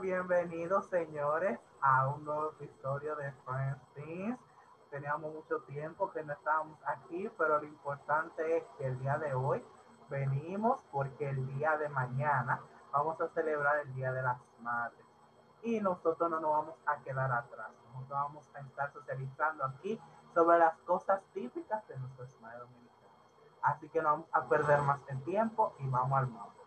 Bienvenidos, señores, a un nuevo episodio de Friends Teníamos mucho tiempo que no estábamos aquí, pero lo importante es que el día de hoy venimos porque el día de mañana vamos a celebrar el Día de las Madres. Y nosotros no nos vamos a quedar atrás. Nosotros vamos a estar socializando aquí sobre las cosas típicas de nuestros madres dominicanos. Así que no vamos a perder más el tiempo y vamos al mapa.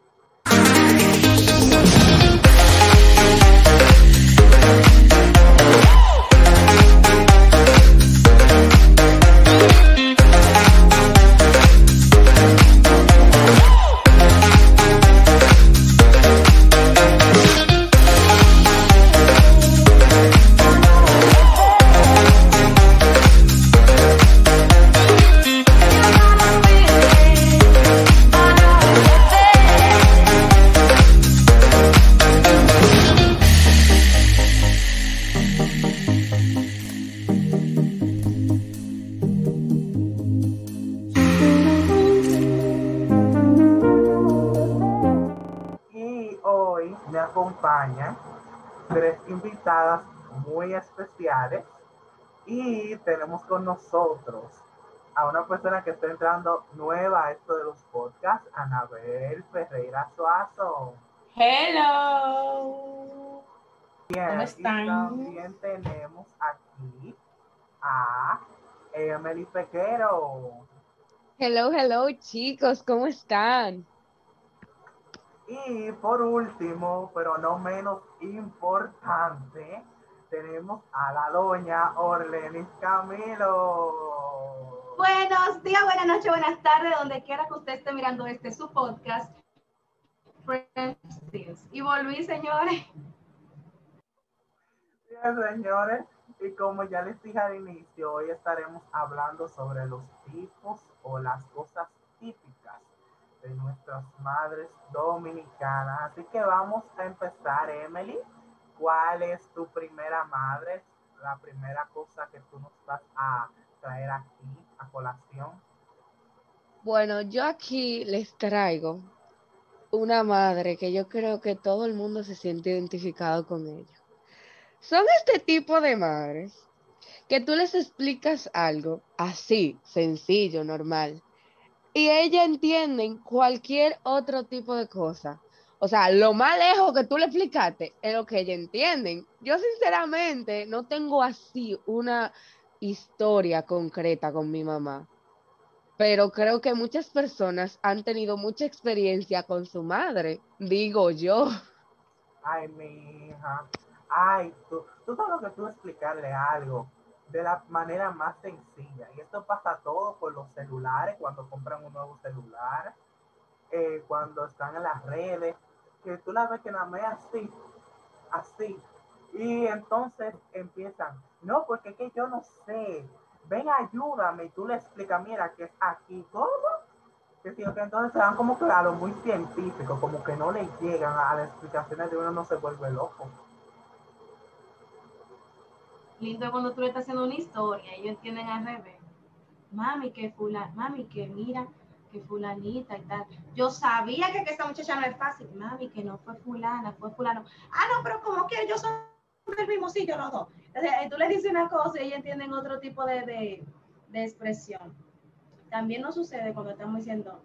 Invitadas muy especiales y tenemos con nosotros a una persona que está entrando nueva a esto de los podcasts, Anabel Ferreira Suazo. Hello. Bien, ¿Cómo están? Y también tenemos aquí a Emily Pequero. Hello, hello chicos, ¿cómo están? Y por último, pero no menos importante, tenemos a la doña Orlenis Camilo. Buenos días, buenas noches, buenas tardes, donde quiera que usted esté mirando este su podcast. Y volví, señores. Bien, señores. Y como ya les dije al inicio, hoy estaremos hablando sobre los tipos o las cosas de nuestras madres dominicanas. Así que vamos a empezar, Emily. ¿Cuál es tu primera madre? La primera cosa que tú nos vas a traer aquí a colación. Bueno, yo aquí les traigo una madre que yo creo que todo el mundo se siente identificado con ella. Son este tipo de madres que tú les explicas algo así, sencillo, normal, y ella entienden cualquier otro tipo de cosa. O sea, lo más lejos que tú le explicaste es lo que ella entienden. Yo sinceramente no tengo así una historia concreta con mi mamá, pero creo que muchas personas han tenido mucha experiencia con su madre, digo yo. Ay, mi hija. Ay, tú, tú sabes que tú explicarle algo de la manera más sencilla. Y esto pasa todo con los celulares, cuando compran un nuevo celular, eh, cuando están en las redes, que tú la ves que nada más así, así. Y entonces empiezan, no, porque es que yo no sé, ven, ayúdame, y tú le explicas, mira, que es aquí, ¿cómo? Entonces se dan como lo muy científico, como que no le llegan a las explicaciones de uno, no se vuelve loco lindo cuando tú le estás haciendo una historia, ellos entienden al revés. Mami, que fulana, mami, que mira, que fulanita y tal. Yo sabía que, que esta muchacha no es fácil. Mami, que no fue fulana, fue fulano. Ah, no, pero como que ellos son del mismo sitio los dos. Entonces, tú le dices una cosa y ellos entienden otro tipo de, de, de expresión. También nos sucede cuando estamos diciendo,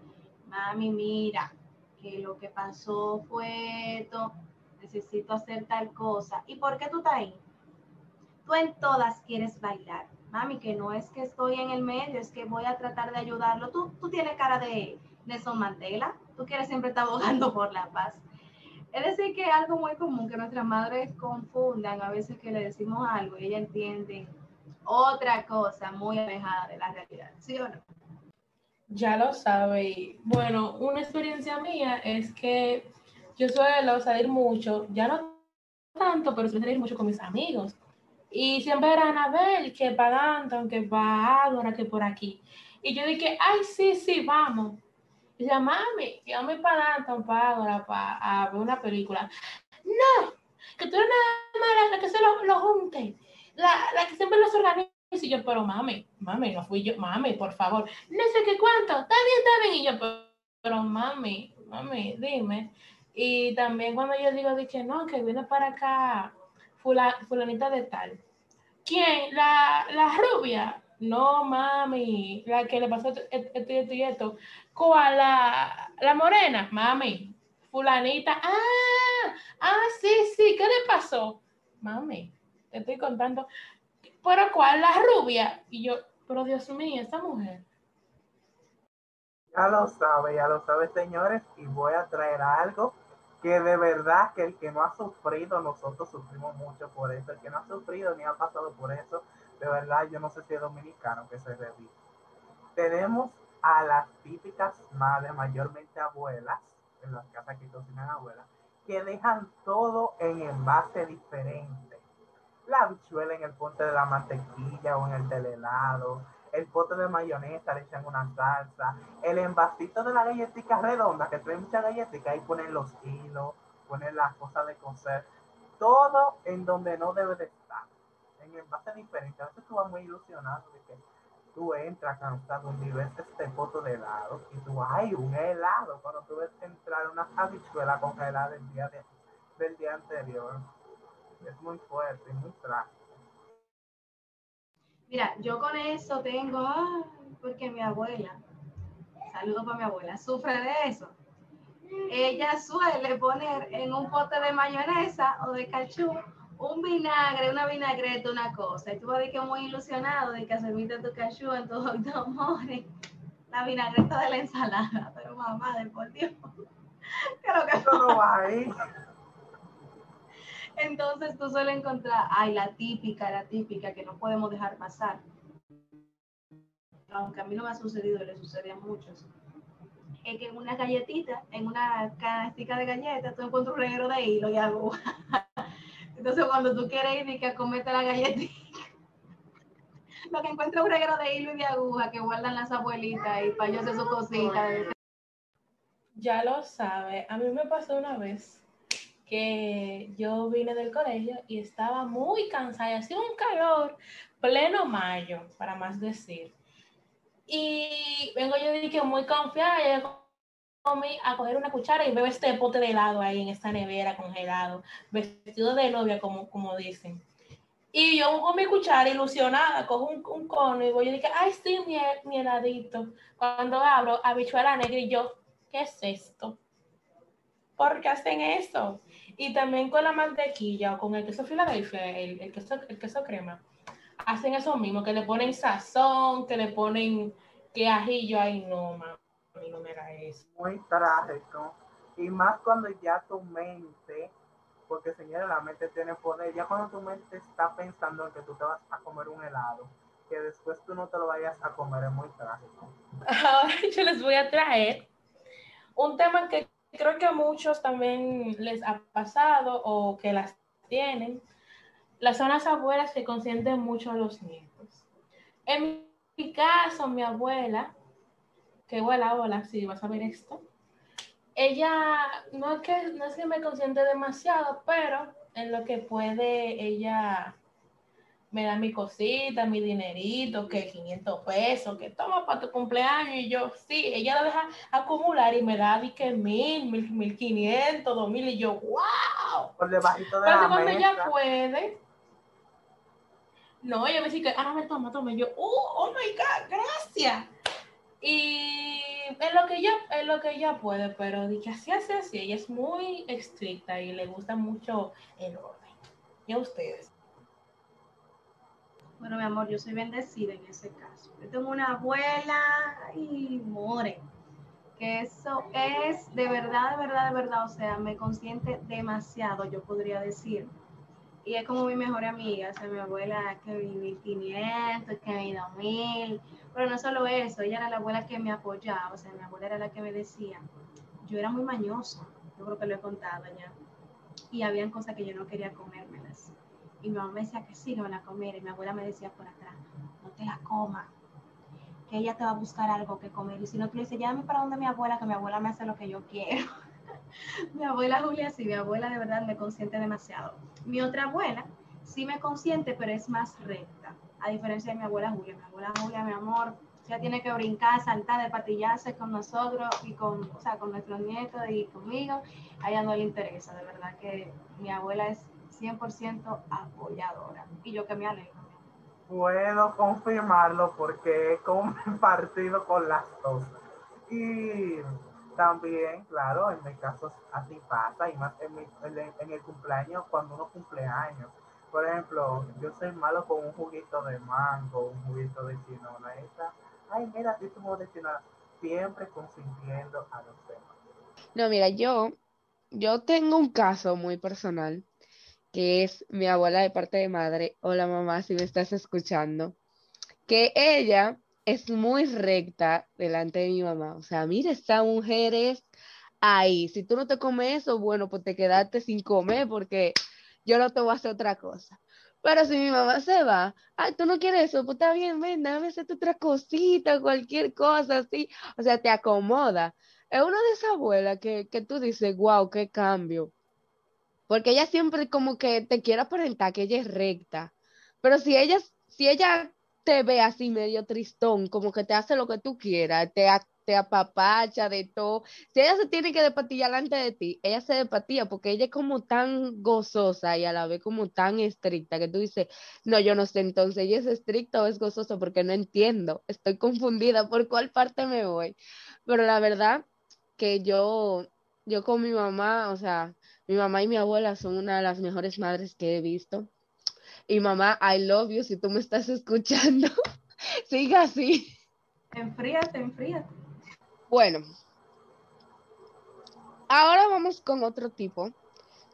mami, mira, que lo que pasó fue esto, necesito hacer tal cosa. ¿Y por qué tú estás ahí? Tú en todas quieres bailar. Mami, que no es que estoy en el medio, es que voy a tratar de ayudarlo. Tú, tú tienes cara de Nelson Mandela, tú quieres siempre estar abogando por la paz. Es decir, que es algo muy común que nuestras madres confundan a veces que le decimos algo y ella entiende otra cosa muy alejada de la realidad, ¿sí o no? Ya lo sabe. Bueno, una experiencia mía es que yo suelo salir mucho, ya no tanto, pero suelo salir mucho con mis amigos. Y siempre era Anabel, que para Anton, que para Ágora, que por aquí. Y yo dije, ay, sí, sí, vamos. Y dice, mami, llévame para Anton, para Ágora, para ver una película. No, que tú eres nada más la que se lo, lo junte, la, la que siempre los organiza. Y yo, pero mami, mami, no fui yo, mami, por favor. No sé qué cuánto, está bien, está bien. Y yo, pero, pero mami, mami, dime. Y también cuando yo digo, dije, no, que viene para acá fula- fulanita de tal. ¿Quién? La, la rubia. No, mami, la que le pasó esto, y esto y esto. ¿Cuál? La, la morena, mami. Fulanita. Ah, ah, sí, sí, ¿qué le pasó? Mami, te estoy contando. ¿Pero cuál? La rubia. Y yo, pero Dios mío, esta mujer. Ya lo sabe, ya lo sabe, señores, y voy a traer algo que de verdad que el que no ha sufrido, nosotros sufrimos mucho por eso, el que no ha sufrido ni ha pasado por eso, de verdad yo no sé si es dominicano que se revive. Tenemos a las típicas madres, mayormente abuelas, en las casas que cocinan abuelas, que dejan todo en envase diferente. La habichuela en el pote de la mantequilla o en el del helado, el pote de mayonesa, le echan una salsa, el envasito de la galletita redonda, que trae mucha galletita, ahí ponen los hilos, ponen las cosas de coser, todo en donde no debe de estar, en envases diferentes. A veces tú vas muy ilusionado de que tú entras cansado y ves este pote de helado y tú, ay, un helado, cuando tú ves entrar una habichuela congelada del día, de, del día anterior. Es muy fuerte y muy trágico. Mira, yo con eso tengo, porque mi abuela, saludo para mi abuela, sufre de eso. Ella suele poner en un pote de mayonesa o de cachú un vinagre, una vinagreta, una cosa. Y tú vas a que muy ilusionado de que serviste tu cachú en tu hot dog more, la vinagreta de la ensalada. Pero mamá, de por Dios. Creo que Eso no va ahí. Entonces tú sueles encontrar, ay, la típica, la típica que no podemos dejar pasar. Aunque a mí no me ha sucedido, le sucede a muchos. Es que en una galletita, en una canastica de galletas, tú encuentras un reguero de hilo y aguja. Entonces cuando tú quieres ir y que comete la galletita, lo que encuentra un reguero de hilo y de aguja que guardan las abuelitas y para ellos hacer sus cositas. Ya lo sabe. A mí me pasó una vez que yo vine del colegio y estaba muy cansada, y hacía un calor pleno mayo, para más decir. Y vengo yo dije muy confiada, yo comí a coger una cuchara y veo este pote de helado ahí en esta nevera congelado, vestido de novia, como, como dicen. Y yo con mi cuchara ilusionada, cojo un, un cono y voy y dije, ay, sí, mi, mi heladito. Cuando abro, habichuela negra y yo, ¿qué es esto? ¿Por qué hacen eso? Y también con la mantequilla o con el queso Filadelfia, el, el, queso, el queso crema, hacen eso mismo, que le ponen sazón, que le ponen que ajillo, ay no, mami, no me da eso. Muy trágico. Y más cuando ya tu mente, porque señora, la mente tiene poder, ya cuando tu mente está pensando en que tú te vas a comer un helado, que después tú no te lo vayas a comer, es muy trágico. Ahora yo les voy a traer un tema que creo que a muchos también les ha pasado o que las tienen. Las son las abuelas que consienten mucho a los nietos. En mi caso, mi abuela, que hola, hola, si vas a ver esto, ella no es que no es que me consiente demasiado, pero en lo que puede ella me da mi cosita, mi dinerito, que 500 pesos, que toma para tu cumpleaños. Y yo, sí, ella lo deja acumular y me da, di que mil, mil, mil quinientos, dos mil. Y yo, wow. Por debajito de Pero la cuando ella puede, no, ella me dice que, ah, no, me toma, toma. Y yo, oh, oh my God, gracias. Y es lo que ella, es lo que ella puede, pero di que así, así, así. Ella es muy estricta y le gusta mucho el orden. ¿Y a ustedes? Bueno, mi amor, yo soy bendecida en ese caso. Yo tengo una abuela y more, que eso es de verdad, de verdad, de verdad, o sea, me consiente demasiado, yo podría decir. Y es como mi mejor amiga, o sea, mi abuela que mi 1500, que mi 2000, pero no solo eso, ella era la abuela que me apoyaba, o sea, mi abuela era la que me decía, yo era muy mañosa, yo creo que lo he contado ya, y habían cosas que yo no quería comérmelas. Y mi mamá me decía que sí, no me la comiera. Y mi abuela me decía por atrás, no te la comas, que ella te va a buscar algo que comer. Y si no, tú le dices, llámame para donde mi abuela, que mi abuela me hace lo que yo quiero. mi abuela Julia, sí, mi abuela de verdad me consiente demasiado. Mi otra abuela sí me consiente, pero es más recta. A diferencia de mi abuela Julia. Mi abuela Julia, mi amor, Ella tiene que brincar, saltar, de patillarse con nosotros y con, o sea, con nuestros nietos y conmigo. A ella no le interesa, de verdad que mi abuela es 100% apoyadora y yo que me alegro. Puedo confirmarlo porque he compartido con las dos. Y también, claro, en mi caso así pasa, y más en, mi, en, en el cumpleaños, cuando uno cumple años. Por ejemplo, yo soy malo con un juguito de mango, un juguito de chinola. Esa, ay, mira, si tú de chinola. Siempre consintiendo a los demás. No, mira, yo, yo tengo un caso muy personal, que es mi abuela de parte de madre. Hola mamá, si me estás escuchando. Que ella es muy recta delante de mi mamá. O sea, mira, esta mujer es ahí. Si tú no te comes eso, bueno, pues te quedaste sin comer porque yo no te voy a hacer otra cosa. Pero si mi mamá se va, ay, tú no quieres eso, pues está bien, ven, dame hacerte otra cosita, cualquier cosa así. O sea, te acomoda. Es una de esas abuelas que, que tú dices, wow, qué cambio. Porque ella siempre como que te quiere aparentar que ella es recta. Pero si ella, si ella te ve así medio tristón, como que te hace lo que tú quieras, te, te apapacha de todo. Si ella se tiene que despatillar delante de ti, ella se despatilla porque ella es como tan gozosa y a la vez como tan estricta que tú dices, no, yo no sé entonces, ¿ella es estricta o es gozosa? Porque no entiendo, estoy confundida por cuál parte me voy. Pero la verdad que yo, yo con mi mamá, o sea, mi mamá y mi abuela son una de las mejores madres que he visto. Y mamá, I love you si tú me estás escuchando. Siga así. Enfríate, enfríate. Bueno, ahora vamos con otro tipo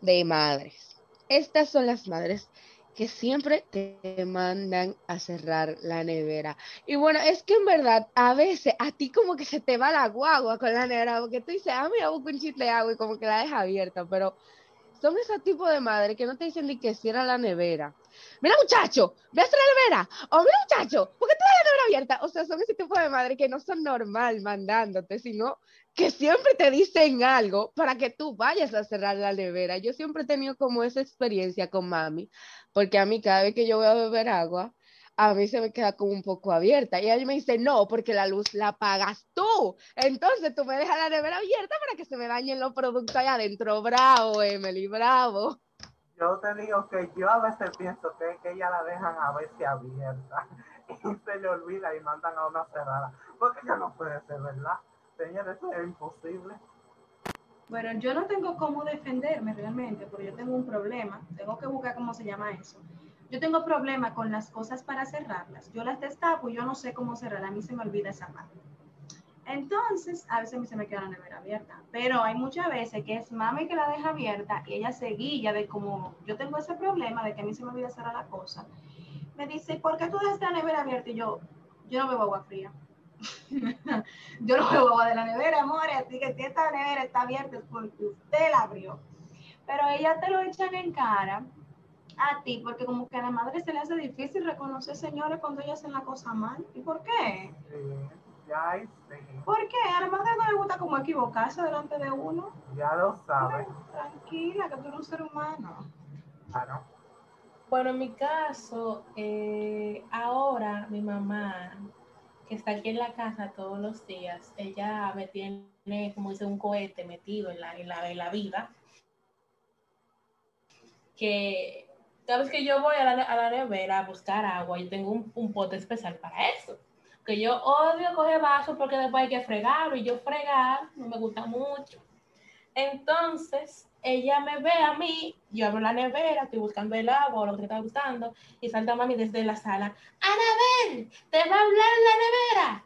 de madres. Estas son las madres que siempre te mandan a cerrar la nevera. Y bueno, es que en verdad, a veces a ti como que se te va la guagua con la nevera, porque tú dices, ah, mira, busco un chiste de agua y como que la deja abierta, pero son ese tipo de madres que no te dicen ni que cierra la nevera. Mira, muchacho, ve a la nevera. O mira, muchacho, ¿por qué te la nevera abierta? O sea, son ese tipo de madres que no son normal mandándote, sino que siempre te dicen algo para que tú vayas a cerrar la nevera. Yo siempre he tenido como esa experiencia con mami, porque a mí cada vez que yo voy a beber agua, a mí se me queda como un poco abierta. Y ella me dice, no, porque la luz la pagas tú. Entonces tú me dejas la nevera abierta para que se me dañen los productos allá adentro. Bravo, Emily, bravo. Yo te digo que yo a veces pienso que, que ella la dejan a veces abierta y se le olvida y mandan a una cerrada. Porque ya no puede ser, ¿verdad? Señores, eso es imposible. Bueno, yo no tengo cómo defenderme realmente, porque yo tengo un problema. Tengo que buscar cómo se llama eso yo tengo problema con las cosas para cerrarlas. Yo las destapo y yo no sé cómo cerrar. A mí se me olvida esa parte. Entonces, a veces se me queda la nevera abierta. Pero hay muchas veces que es mami que la deja abierta y ella se guía de como yo tengo ese problema de que a mí se me olvida cerrar la cosa. Me dice, ¿por qué tú dejas la nevera abierta? Y yo, yo no bebo agua fría. yo no bebo agua de la nevera, amor. Así que si esta nevera está abierta es porque usted la abrió. Pero ella te lo echan en cara a ti, porque como que a la madre se le hace difícil reconocer señores cuando ellos hacen la cosa mal. ¿Y por qué? ya ¿Por qué? A la madre no le gusta como equivocarse delante de uno. Ya lo sabes. Tranquila, que tú eres un ser humano. Claro. Bueno, en mi caso, eh, ahora mi mamá, que está aquí en la casa todos los días, ella me tiene, como dice, un cohete metido en la, en la, en la vida que cada vez que yo voy a la, a la nevera a buscar agua, yo tengo un, un, pote especial para eso. Que yo odio coger vasos porque después hay que fregarlo y yo fregar no me gusta mucho. Entonces, ella me ve a mí, yo abro la nevera, estoy buscando el agua o lo que te está gustando, y salta mami desde la sala, Anabel, te va a hablar la nevera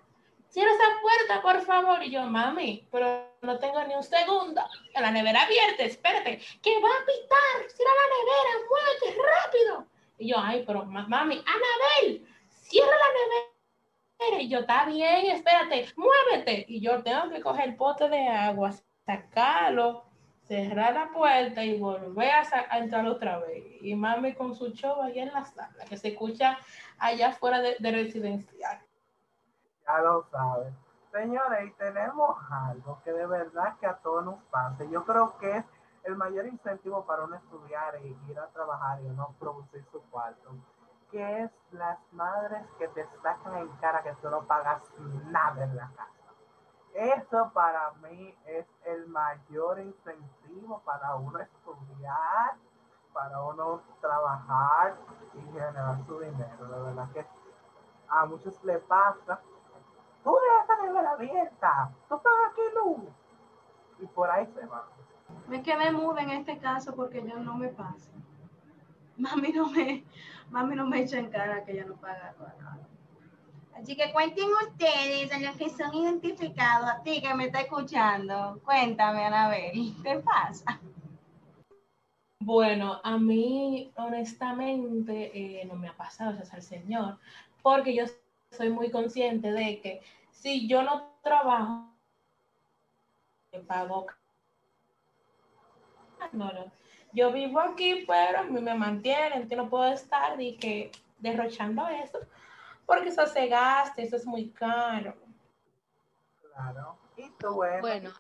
cierra esa puerta, por favor. Y yo, mami, pero no tengo ni un segundo. La nevera abierta, espérate, que va a pitar. Cierra la nevera, muévete rápido. Y yo, ay, pero mami, Anabel, cierra la nevera. Y yo, está bien, espérate, muévete. Y yo tengo que coger el pote de agua, sacarlo, cerrar la puerta y volver a, entrar otra vez. Y mami con su show ahí en la sala, que se escucha allá fuera de, de residencial. Ya lo saben. Señores, y tenemos algo que de verdad que a todos nos pasa. Yo creo que es el mayor incentivo para uno estudiar y ir a trabajar y no producir su cuarto. que es las madres que te sacan en cara que tú no pagas nada en la casa. Eso para mí es el mayor incentivo para uno estudiar, para uno trabajar y generar su dinero. La verdad que a muchos le pasa, tú dejas la abierta, tú pagas aquí luz. Y por ahí se va. Me quedé muda en este caso porque yo no me pasa. Mami no me, mami no me echa en cara que ella no paga nada. Así que cuenten ustedes a los que son identificados, a ti que me está escuchando. Cuéntame, Anabel, ¿qué pasa? Bueno, a mí honestamente eh, no me ha pasado, gracias al Señor, porque yo soy muy consciente de que si yo no trabajo, me pago. No, no. Yo vivo aquí, pero a mí me mantienen, que no puedo estar y que derrochando eso, porque eso se gasta, eso es muy caro. Claro. Y tú, bueno, Bueno,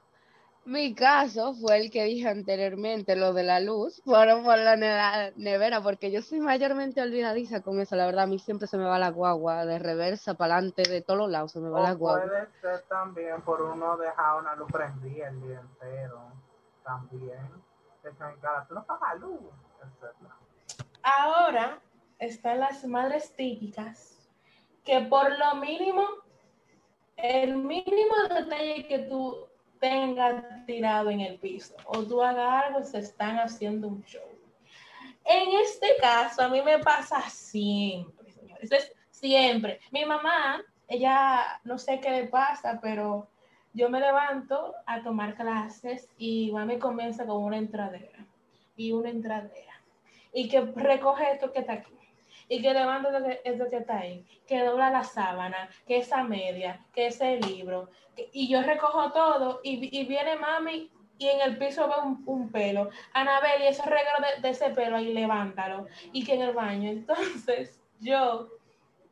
mi caso fue el que dije anteriormente, lo de la luz, fueron por la ne- nevera, porque yo soy mayormente olvidadiza con eso, la verdad, a mí siempre se me va la guagua, de reversa, para adelante, de todos los lados se me va la guagua. puede ser también por uno dejar una luz prendida el día entero. También. Tú no pagas luz. Ahora están las madres típicas que por lo mínimo, el mínimo detalle que tú tengas tirado en el piso o tú hagas algo, se están haciendo un show. En este caso, a mí me pasa siempre, señores, es siempre. Mi mamá, ella no sé qué le pasa, pero yo me levanto a tomar clases y mami comienza con una entradera y una entradera y que recoge esto que está aquí, y que levanta esto que, esto que está ahí, que dobla la sábana, que esa media, que ese libro, que- y yo recojo todo, y, y viene mami y en el piso ve un, un pelo, Anabel, y ese regalo de, de ese pelo ahí, levántalo, y que en el baño, entonces yo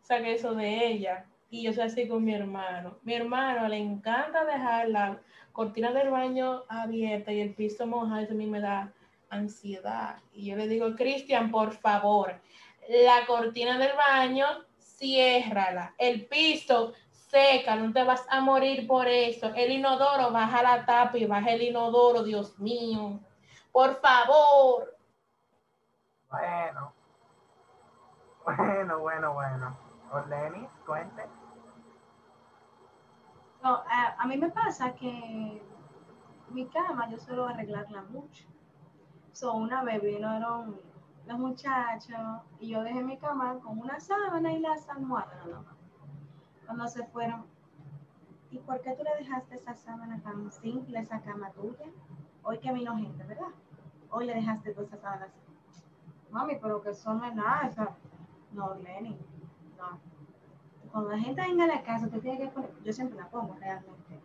saqué eso de ella, y yo soy así con mi hermano, mi hermano le encanta dejar la cortina del baño abierta y el piso mojado, eso a mí me da ansiedad. Y yo le digo, Cristian, por favor, la cortina del baño, ciérrala. El piso, seca, no te vas a morir por eso. El inodoro, baja la tapa y baja el inodoro, Dios mío. Por favor. Bueno. Bueno, bueno, bueno. Orlenis, cuente. No, a, a mí me pasa que mi cama yo suelo arreglarla mucho. So, una vez vinieron los muchachos y yo dejé mi cama con una sábana y las almohadas. Cuando se fueron, ¿y por qué tú le dejaste esa sábana tan simple, esa cama tuya? Hoy que vino gente, ¿verdad? Hoy le dejaste todas esas sábanas. Mami, pero que eso no es nada. No, Lenny, no. Cuando la gente venga a la casa, tú tienes que poner, yo siempre la pongo realmente.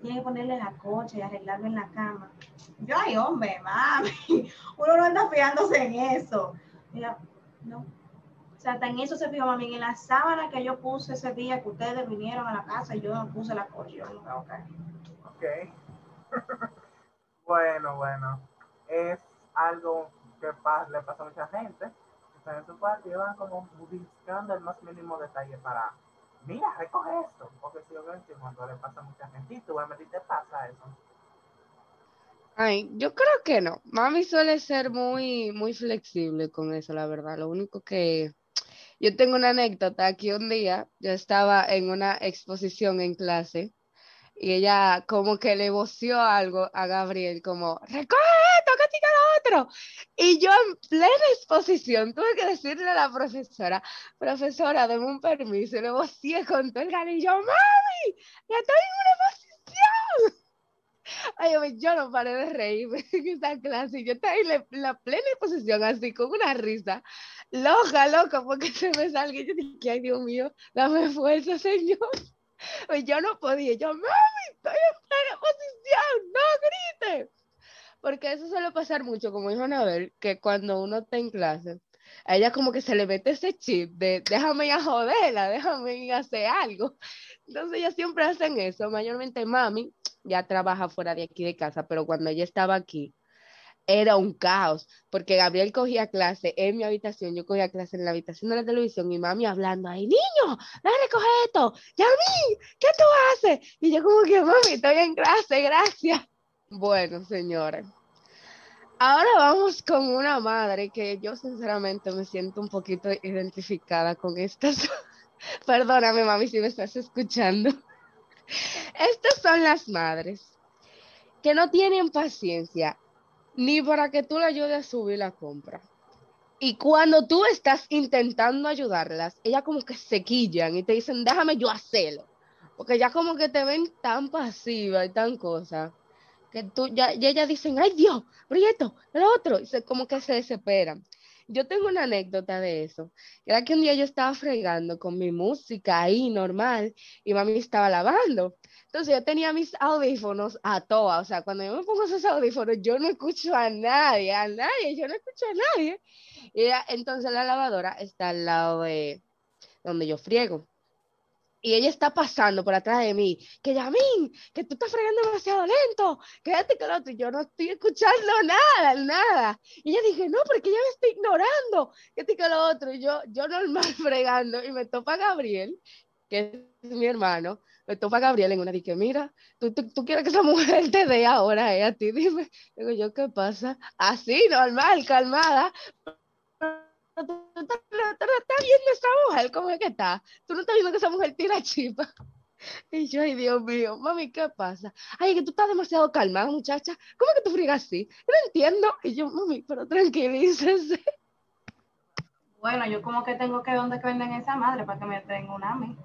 Tienes que ponerle la cocha y arreglarlo en la cama. Yo, ay, hombre, mami, uno no anda fijándose en eso. Mira, no. O sea, hasta en eso se fijó, mami, en la sábana que yo puse ese día que ustedes vinieron a la casa y yo no puse la cocha. Yo, no, ok. Ok. bueno, bueno. Es algo que le pasa a mucha gente. Están en su cuarto y van como buscando el más mínimo detalle para, mira, recoge esto. Porque si yo veo que cuando le pasa a mucha gente, y tú, a ti te pasa eso. Ay, yo creo que no. Mami suele ser muy, muy flexible con eso, la verdad. Lo único que yo tengo una anécdota que un día yo estaba en una exposición en clase y ella como que le voció algo a Gabriel, como, recoge lo otro. Y yo en plena exposición tuve que decirle a la profesora, profesora, deme un permiso, y le vocié con todo el yo, mami, ya estoy en una exposición. Ay, yo no paré de reírme en esa clase. Yo estaba en la, la plena exposición, así, con una risa, loca, loca, porque se me salga. Y yo dije, ay, Dios mío, dame fuerza, Señor. Y yo no podía. Yo, mami, estoy en plena exposición, no grites. Porque eso suele pasar mucho, como dijo Anabel, que cuando uno está en clase, a ella como que se le mete ese chip de déjame ir a joderla, déjame ir a hacer algo. Entonces ellas siempre hacen eso. Mayormente mami ya trabaja fuera de aquí de casa, pero cuando ella estaba aquí, era un caos, porque Gabriel cogía clase en mi habitación, yo cogía clase en la habitación de la televisión y mami hablando ahí, niño, dale, recoge esto, Yamín, ¿qué tú haces? Y yo como que, mami, estoy en clase, gracias. Bueno, señores, ahora vamos con una madre que yo sinceramente me siento un poquito identificada con estas. Perdóname, mami, si me estás escuchando. Estas son las madres que no tienen paciencia ni para que tú le ayudes a subir la compra. Y cuando tú estás intentando ayudarlas, ellas como que se quillan y te dicen, déjame yo hacerlo. Porque ya como que te ven tan pasiva y tan cosa, que tú ya, y ellas dicen, ay Dios, pero esto, lo otro, y se, como que se desesperan. Yo tengo una anécdota de eso. Era que un día yo estaba fregando con mi música ahí normal y mami estaba lavando. Entonces yo tenía mis audífonos a toa, o sea, cuando yo me pongo esos audífonos, yo no escucho a nadie, a nadie, yo no escucho a nadie. Y entonces la lavadora está al lado de donde yo friego. Y ella está pasando por atrás de mí, que Yamín, que tú estás fregando demasiado lento, quédate con otro. Yo no estoy escuchando nada, nada. Y ella dije, no, porque ella me está ignorando, que con lo otro. Y yo, yo normal fregando, y me topa Gabriel, que es mi hermano, me topa Gabriel en una, dije, mira, tú, tú, quieres que esa mujer te dé ahora, eh, a ti, dime. Digo yo, ¿qué pasa? Así, normal, calmada. Tú, estás viendo esa mujer, ¿cómo es que está? Tú no estás viendo que esa mujer tira chipa. Y yo, ay Dios mío, mami, ¿qué pasa? Ay, que tú estás demasiado calmada, muchacha. ¿Cómo que tú frigas así? no entiendo. Y yo, mami, pero tranquilícese. Bueno, yo como que tengo que donde que venden esa madre para que me tenga una a.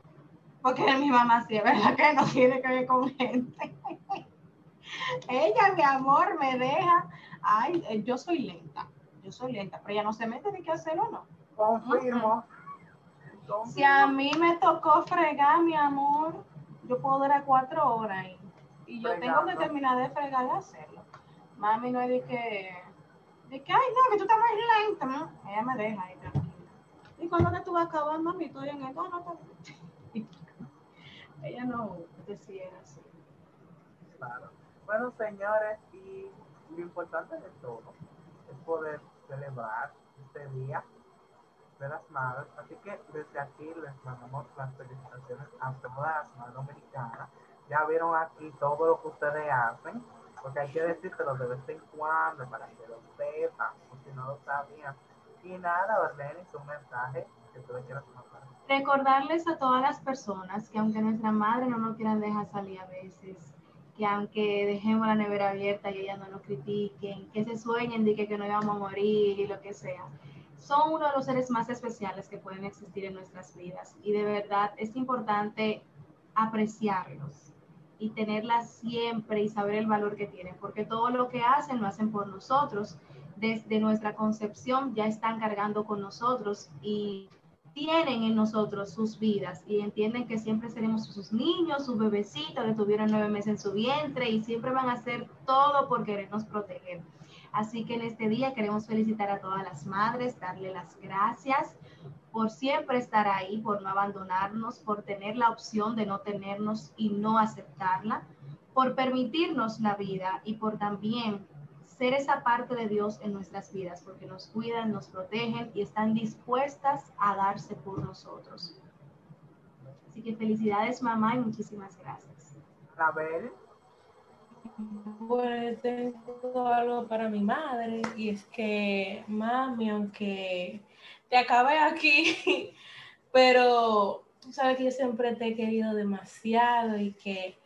Porque mi mamá sí es verdad que no tiene que ver con gente. ella, mi amor, me deja. Ay, eh, yo soy lenta. Yo soy lenta, pero ella no se mete de qué hacer o no. Confirmo. Si a mí me tocó fregar, mi amor, yo puedo durar cuatro horas ahí. Y yo tengo que terminar de fregar y hacerlo. Mami no es de que, de que, ay, no, que tú estás muy lenta, ¿no? Ella me deja ahí tranquila. ¿Y cuando te tú vas a acabar, mami? Estoy en esto, no, no, ella no decía así. Claro. Bueno, señores, y lo importante de todo es poder celebrar este día de las madres. Así que desde aquí les mandamos las felicitaciones a todas las madres dominicanas. Ya vieron aquí todo lo que ustedes hacen, porque hay que decírselo de vez en cuando para que lo sepan, o si no lo sabían. Y nada, es un mensaje que tú le quieras. Recordarles a todas las personas que aunque nuestra madre no nos quieran dejar salir a veces, que aunque dejemos la nevera abierta y ella no nos critiquen, que se sueñen de que, que no íbamos a morir y lo que sea, son uno de los seres más especiales que pueden existir en nuestras vidas y de verdad es importante apreciarlos y tenerlas siempre y saber el valor que tienen, porque todo lo que hacen lo hacen por nosotros. Desde nuestra concepción ya están cargando con nosotros y tienen en nosotros sus vidas y entienden que siempre seremos sus niños, sus bebecitos que tuvieron nueve meses en su vientre y siempre van a hacer todo por querernos proteger. Así que en este día queremos felicitar a todas las madres, darle las gracias por siempre estar ahí, por no abandonarnos, por tener la opción de no tenernos y no aceptarla, por permitirnos la vida y por también ser esa parte de Dios en nuestras vidas, porque nos cuidan, nos protegen y están dispuestas a darse por nosotros. Así que felicidades mamá y muchísimas gracias. Abel. Bueno, tengo algo para mi madre y es que, mami, aunque te acabé aquí, pero tú sabes que yo siempre te he querido demasiado y que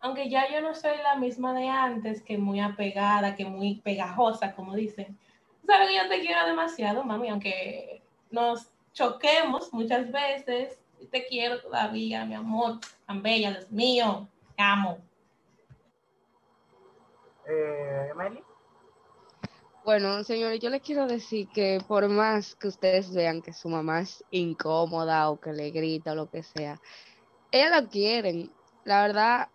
aunque ya yo no soy la misma de antes, que muy apegada, que muy pegajosa, como dicen. Sabes que yo te quiero demasiado, mami, aunque nos choquemos muchas veces, te quiero todavía, mi amor, tan bella, Dios mío, te amo. Eh, Bueno, señores, yo les quiero decir que por más que ustedes vean que su mamá es incómoda o que le grita o lo que sea, ella la quieren. La verdad,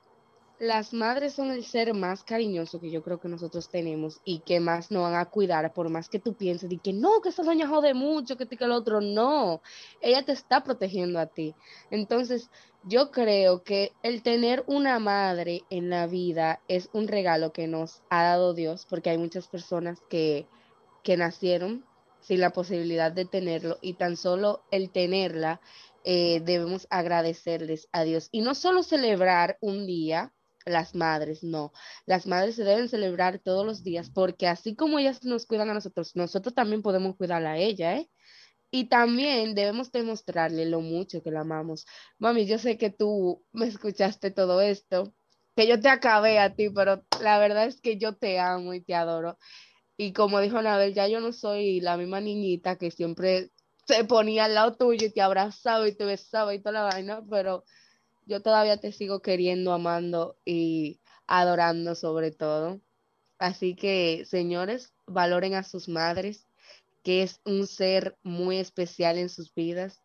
las madres son el ser más cariñoso que yo creo que nosotros tenemos y que más nos van a cuidar, por más que tú pienses de que no, que esa doña jode mucho, que que el otro, no, ella te está protegiendo a ti. Entonces, yo creo que el tener una madre en la vida es un regalo que nos ha dado Dios, porque hay muchas personas que, que nacieron sin la posibilidad de tenerlo y tan solo el tenerla eh, debemos agradecerles a Dios y no solo celebrar un día, las madres, no. Las madres se deben celebrar todos los días porque así como ellas nos cuidan a nosotros, nosotros también podemos cuidarla a ella, ¿eh? Y también debemos demostrarle lo mucho que la amamos. Mami, yo sé que tú me escuchaste todo esto, que yo te acabé a ti, pero la verdad es que yo te amo y te adoro. Y como dijo Anabel, ya yo no soy la misma niñita que siempre se ponía al lado tuyo y te abrazaba y te besaba y toda la vaina, pero yo todavía te sigo queriendo, amando y adorando sobre todo. Así que, señores, valoren a sus madres, que es un ser muy especial en sus vidas.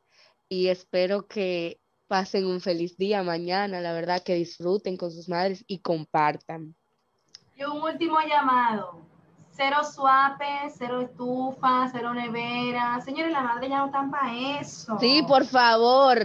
Y espero que pasen un feliz día mañana, la verdad, que disfruten con sus madres y compartan. Y un último llamado. Cero suape, cero estufa, cero nevera. Señores, la madre ya no están para eso. Sí, por favor.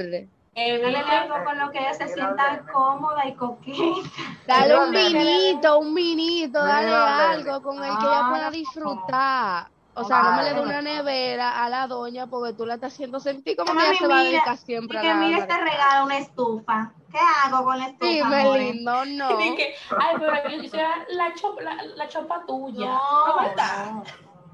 Dale algo con lo que ella se sienta cómoda y coqueta. Dale un vinito, un vinito, dale algo con el que ella pueda disfrutar. O sea, no me le dé una nevera a la doña porque tú la estás haciendo sentir como que ella se va a dedicar siempre a la mira este regalo, una estufa. ¿Qué hago con la estufa? Dime, lindo, no. Ay, pero yo quisiera la, chopa, la, chopa tuya. No, No.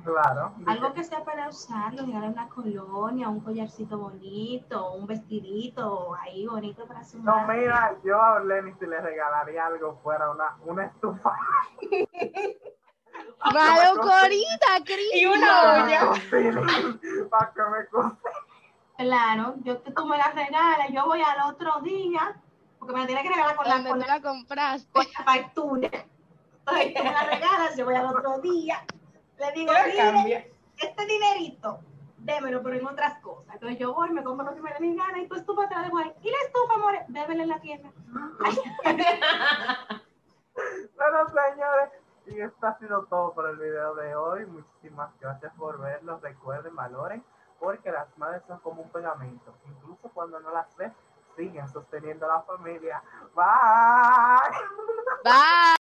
Claro. Algo que sea para usarlo, regalar una colonia, un collarcito bonito, un vestidito ahí bonito para su No, madre. mira, yo a Lenny si le regalaría algo fuera una, una estufa. Malocorita, Cris. Y una olla. Para que me cocine. Claro, yo te tú me la regalas, yo voy al otro día, porque me la tienes que regalar con la, con la, la compraste. con la factura. Entonces tú me la regalas, yo voy al otro día, le digo, mire, este dinerito, démelo, pero en otras cosas. Entonces yo voy, me compro lo que me dé mi gana y tu estufa te la dejo ahí. Y la estufa, amores, bébela en la tienda. Bueno, señores, y esto ha sido todo por el video de hoy. Muchísimas gracias por verlo. Recuerden, valoren, porque las madres son como un pegamento. Incluso cuando no las ves, siguen sosteniendo a la familia. Bye. Bye.